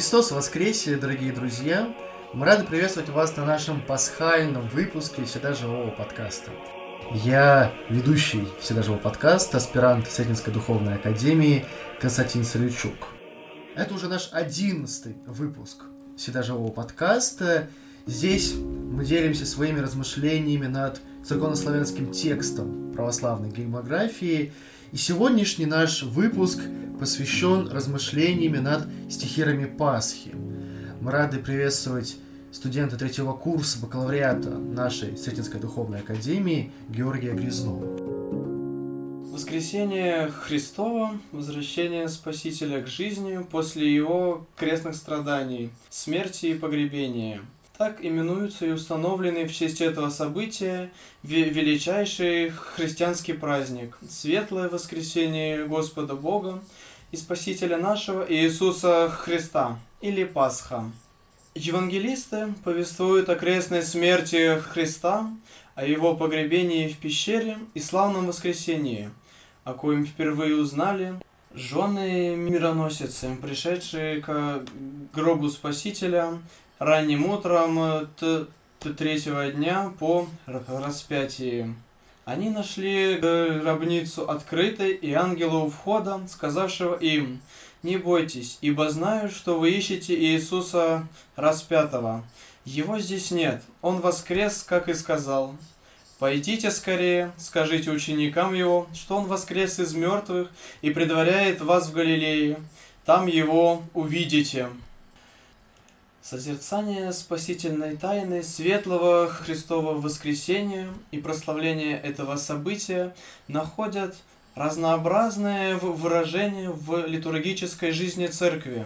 Христос воскресе, дорогие друзья! Мы рады приветствовать вас на нашем пасхальном выпуске Всегда Живого подкаста. Я ведущий Всегда Живого подкаста, аспирант Сетинской Духовной Академии Константин Солючук. Это уже наш одиннадцатый выпуск Всегда Живого подкаста. Здесь мы делимся своими размышлениями над церковнославянским текстом православной гимнографии. И сегодняшний наш выпуск посвящен размышлениями над стихирами Пасхи. Мы рады приветствовать студента третьего курса бакалавриата нашей Сретенской духовной академии Георгия Грязнова. Воскресение Христова, возвращение Спасителя к жизни после его крестных страданий, смерти и погребения – так именуются и установленный в честь этого события величайший христианский праздник – Светлое воскресение Господа Бога и Спасителя нашего Иисуса Христа или Пасха. Евангелисты повествуют о крестной смерти Христа, о его погребении в пещере и славном воскресении, о коем впервые узнали жены мироносицы, пришедшие к гробу Спасителя ранним утром э, третьего дня по распятии. Они нашли гробницу открытой и ангела у входа, сказавшего им, «Не бойтесь, ибо знаю, что вы ищете Иисуса распятого. Его здесь нет, он воскрес, как и сказал. Пойдите скорее, скажите ученикам его, что он воскрес из мертвых и предваряет вас в Галилее. Там его увидите». Созерцание спасительной тайны светлого Христового воскресения и прославление этого события находят разнообразное выражение в литургической жизни церкви.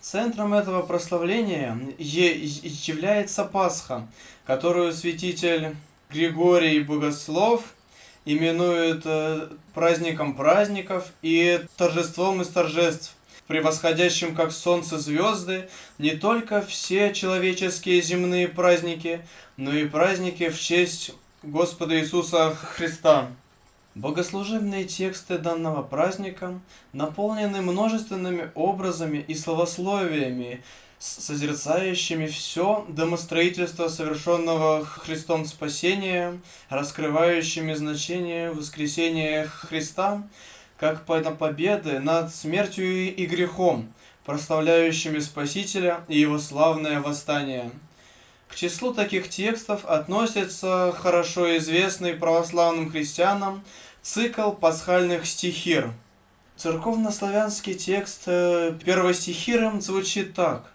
Центром этого прославления является Пасха, которую святитель Григорий Богослов именует э, праздником праздников и торжеством из торжеств, превосходящим как солнце звезды, не только все человеческие земные праздники, но и праздники в честь Господа Иисуса Христа. Богослужебные тексты данного праздника наполнены множественными образами и словословиями, созерцающими все домостроительство совершенного Христом спасения, раскрывающими значение воскресения Христа – как победы над смертью и грехом, прославляющими Спасителя и его славное восстание. К числу таких текстов относится хорошо известный православным христианам цикл пасхальных стихир. Церковнославянский текст э, первостихиром звучит так.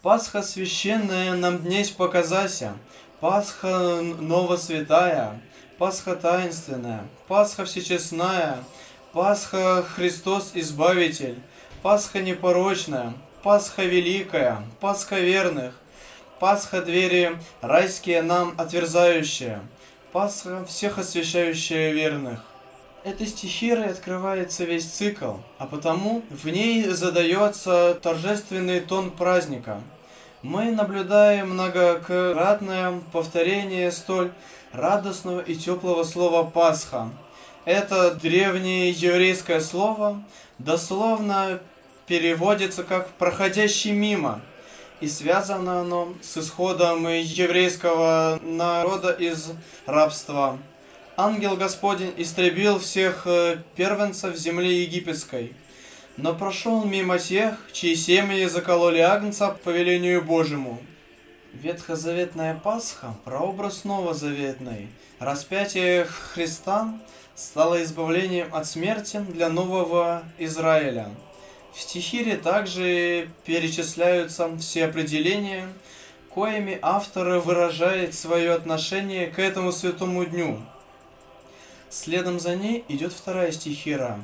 «Пасха священная нам днесь показася, Пасха новосвятая, Пасха таинственная, Пасха всечестная, Пасха Христос Избавитель, Пасха непорочная, Пасха великая, Пасха верных, Пасха двери райские нам отверзающие, Пасха всех освящающая верных. Этой стихирой открывается весь цикл, а потому в ней задается торжественный тон праздника. Мы наблюдаем многократное повторение столь радостного и теплого слова «Пасха». Это древнее еврейское слово дословно переводится как «проходящий мимо», и связано оно с исходом еврейского народа из рабства. Ангел Господень истребил всех э, первенцев земли египетской, но прошел мимо тех, чьи семьи закололи Агнца по велению Божьему. Ветхозаветная Пасха – прообраз новозаветной. Распятие Христа стало избавлением от смерти для нового Израиля. В стихире также перечисляются все определения, коими автор выражает свое отношение к этому святому дню. Следом за ней идет вторая стихира.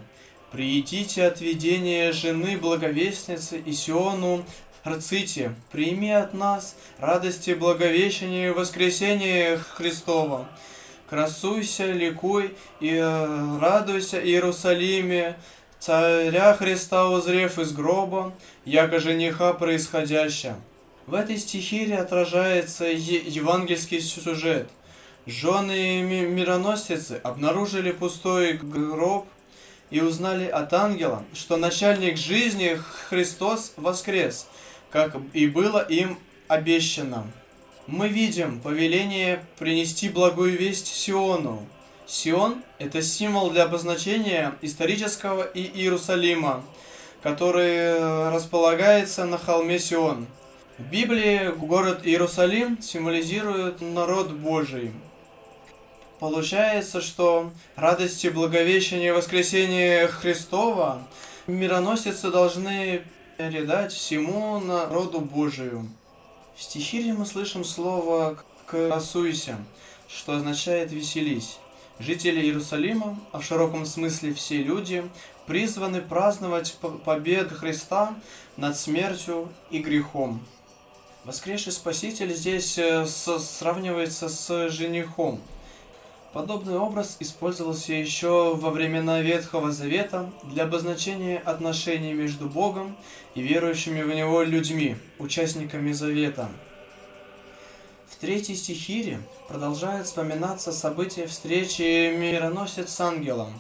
«Приидите от видения жены благовестницы и Сиону Рците, прими от нас радости благовещения воскресения Христова. Красуйся, ликуй и э, радуйся, Иерусалиме, царя Христа узрев из гроба, яко жениха происходящая. В этой стихире отражается евангельский сюжет. Жены мироносицы обнаружили пустой гроб и узнали от ангела, что начальник жизни Христос воскрес, как и было им обещано. Мы видим повеление принести благую весть Сиону. Сион – это символ для обозначения исторического и Иерусалима, который располагается на холме Сион. В Библии город Иерусалим символизирует народ Божий – Получается, что радости благовещения воскресения Христова мироносицы должны передать всему народу Божию. В стихире мы слышим слово «красуйся», что означает «веселись». Жители Иерусалима, а в широком смысле все люди, призваны праздновать победу Христа над смертью и грехом. Воскресший Спаситель здесь э, сравнивается с женихом – Подобный образ использовался еще во времена Ветхого Завета для обозначения отношений между Богом и верующими в Него людьми, участниками Завета. В третьей стихире продолжает вспоминаться событие встречи мироносец с ангелом.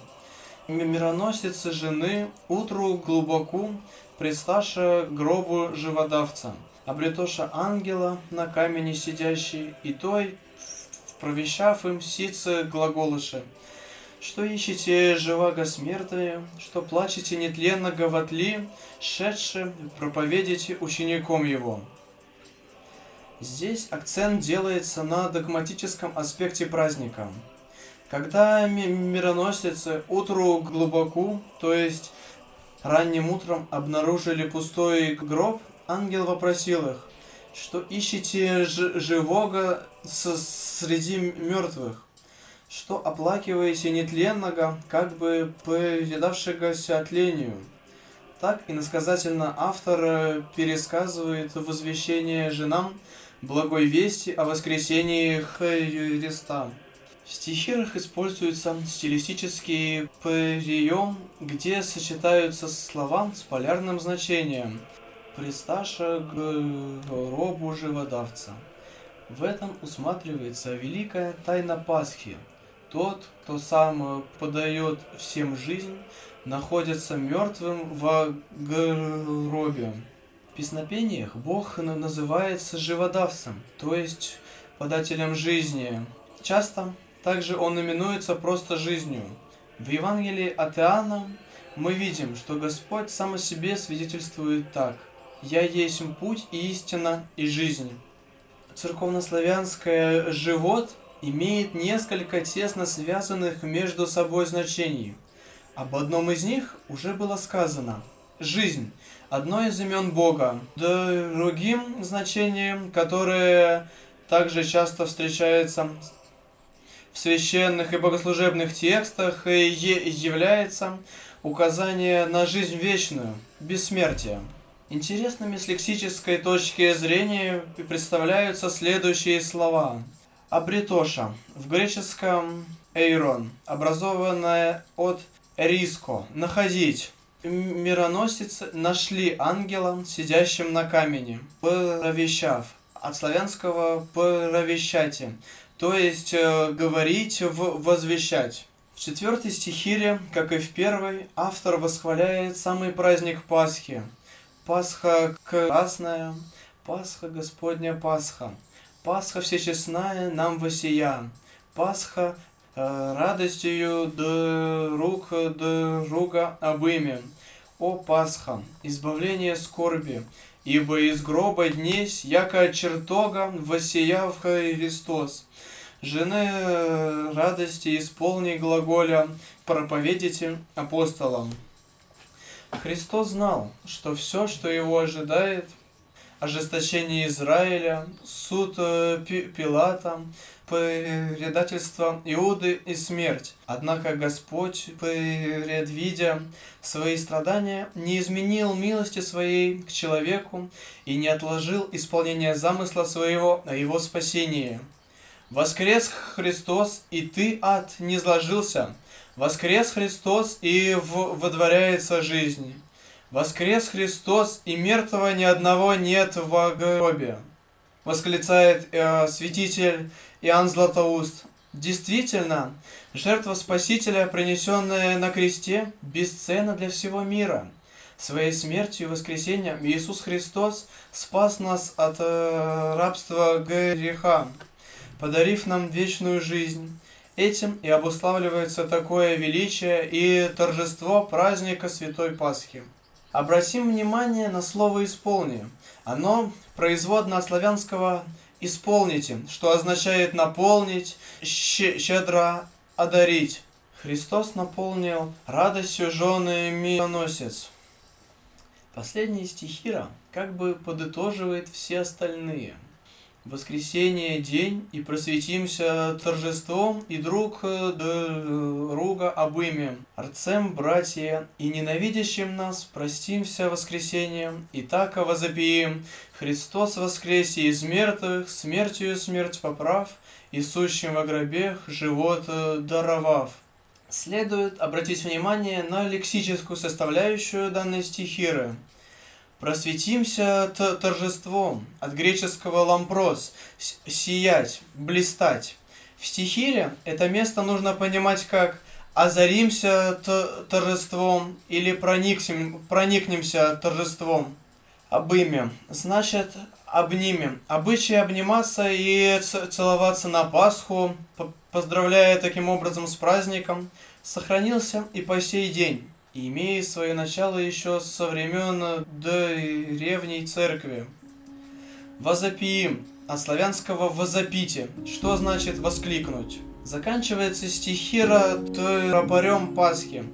Мироносец жены утру глубоку, предсташа гробу живодавца, облетоша ангела на камени сидящий, и той провещав им сице глаголыше, что ищете живаго смертные, что плачете нетленного в шедше проповедите учеником его. Здесь акцент делается на догматическом аспекте праздника. Когда мироносицы утру глубоку, то есть ранним утром обнаружили пустой гроб, ангел вопросил их, что ищете живого среди мертвых, что оплакиваете нетленного, как бы предавшегося тлению. Так иносказательно автор э, пересказывает возвещение женам благой вести о воскресении Христа. В стихирах используется стилистический прием, где сочетаются слова с полярным значением – Присташа к гробу живодавца. В этом усматривается великая тайна Пасхи. Тот, кто сам подает всем жизнь, находится мертвым в гробе. В песнопениях Бог называется живодавцем, то есть подателем жизни. Часто также он именуется просто жизнью. В Евангелии от Иоанна мы видим, что Господь сам о себе свидетельствует так – «Я есть путь и истина и жизнь». Церковнославянское «живот» имеет несколько тесно связанных между собой значений. Об одном из них уже было сказано «жизнь» – одно из имен Бога. Другим значением, которое также часто встречается в священных и богослужебных текстах, является указание на жизнь вечную, бессмертие. Интересными с лексической точки зрения представляются следующие слова. Абритоша в греческом эйрон, образованное от риско, находить. Мироносец нашли ангела, сидящим на камени, провещав, от славянского провещати, то есть э, говорить, в, возвещать. В четвертой стихире, как и в первой, автор восхваляет самый праздник Пасхи – Пасха красная, Пасха Господня Пасха, Пасха всечестная нам восия, Пасха э, радостью друг друга обыми. О Пасха, избавление скорби, ибо из гроба днесь, яко чертога, в Христос. Жены э, радости исполни глаголя, проповедите апостолам. Христос знал, что все, что его ожидает, ожесточение Израиля, суд э, Пилата, предательство Иуды и смерть. Однако Господь, предвидя свои страдания, не изменил милости своей к человеку и не отложил исполнение замысла своего о его спасении. Воскрес Христос, и ты, ад, не сложился, Воскрес Христос, и в, водворяется жизнь. Воскрес Христос, и мертвого ни одного нет в гробе. Восклицает э, святитель Иоанн Златоуст. Действительно, Жертва Спасителя, принесенная на кресте, бесценна для всего мира. Своей смертью и воскресением Иисус Христос спас нас от э, рабства греха, подарив нам вечную жизнь. Этим и обуславливается такое величие и торжество праздника Святой Пасхи. Обратим внимание на слово «исполни». Оно производно от славянского «исполните», что означает «наполнить», «щедро одарить». Христос наполнил радостью жены мироносец. Последний стихира как бы подытоживает все остальные – воскресенье день, и просветимся торжеством, и друг э, друга обымем. Арцем, братья, и ненавидящим нас простимся воскресением, и так возопием. Христос воскресе из мертвых, смертью смерть поправ, и сущим во гробех живот э, даровав. Следует обратить внимание на лексическую составляющую данной стихиры – Просветимся торжеством, от греческого лампрос – сиять, блистать. В стихире это место нужно понимать как озаримся торжеством или проникнем, проникнемся торжеством. Обымем, значит обнимем. Обычай обниматься и целоваться на Пасху, поздравляя таким образом с праздником, сохранился и по сей день и имеет свое начало еще со времен древней церкви. Возопиим от славянского «возопите», что значит «воскликнуть». Заканчивается стихира тропарем Пасхи,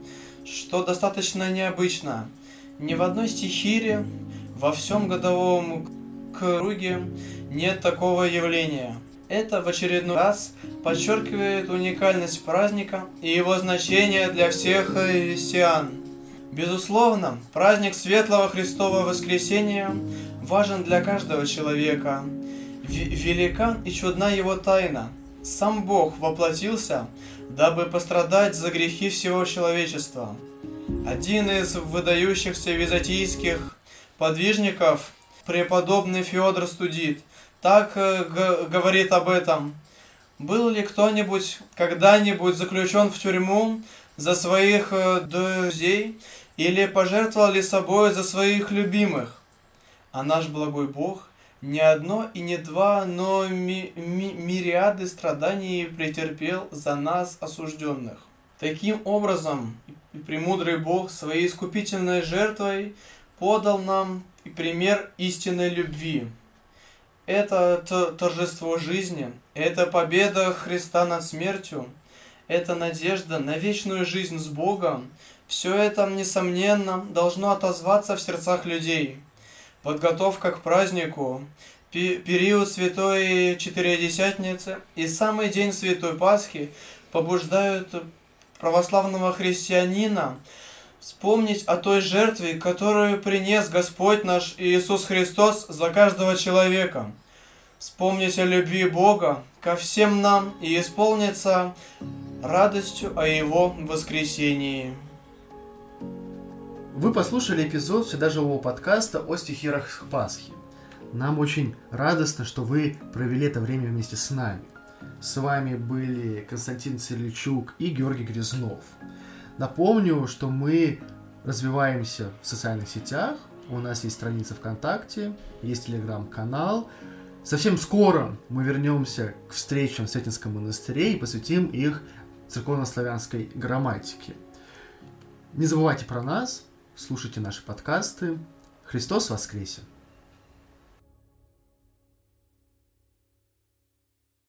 что достаточно необычно. Ни в одной стихире во всем годовом круге нет такого явления – это в очередной раз подчеркивает уникальность праздника и его значение для всех христиан. Безусловно, праздник Светлого Христового Воскресения важен для каждого человека. Велика и чудна его тайна. Сам Бог воплотился, дабы пострадать за грехи всего человечества. Один из выдающихся византийских подвижников, преподобный Феодор Студит, так э, говорит об этом. Был ли кто-нибудь когда-нибудь заключен в тюрьму за своих э, друзей или пожертвовал ли собой за своих любимых? А наш благой Бог не одно и не два, но ми ми мириады страданий претерпел за нас осужденных. Таким образом, премудрый Бог своей искупительной жертвой подал нам пример истинной любви это торжество жизни, это победа Христа над смертью, это надежда на вечную жизнь с Богом. Все это, несомненно, должно отозваться в сердцах людей. Подготовка к празднику, период Святой Четыредесятницы и самый день Святой Пасхи побуждают православного христианина вспомнить о той жертве, которую принес Господь наш Иисус Христос за каждого человека. Вспомнить о любви Бога ко всем нам и исполниться радостью о Его воскресении. Вы послушали эпизод всегда живого подкаста о стихирах Пасхи. Нам очень радостно, что вы провели это время вместе с нами. С вами были Константин Церличук и Георгий Грязнов. Напомню, что мы развиваемся в социальных сетях. У нас есть страница ВКонтакте, есть телеграм-канал. Совсем скоро мы вернемся к встречам в Сетинском монастыре и посвятим их церковно-славянской грамматике. Не забывайте про нас, слушайте наши подкасты. Христос воскресе!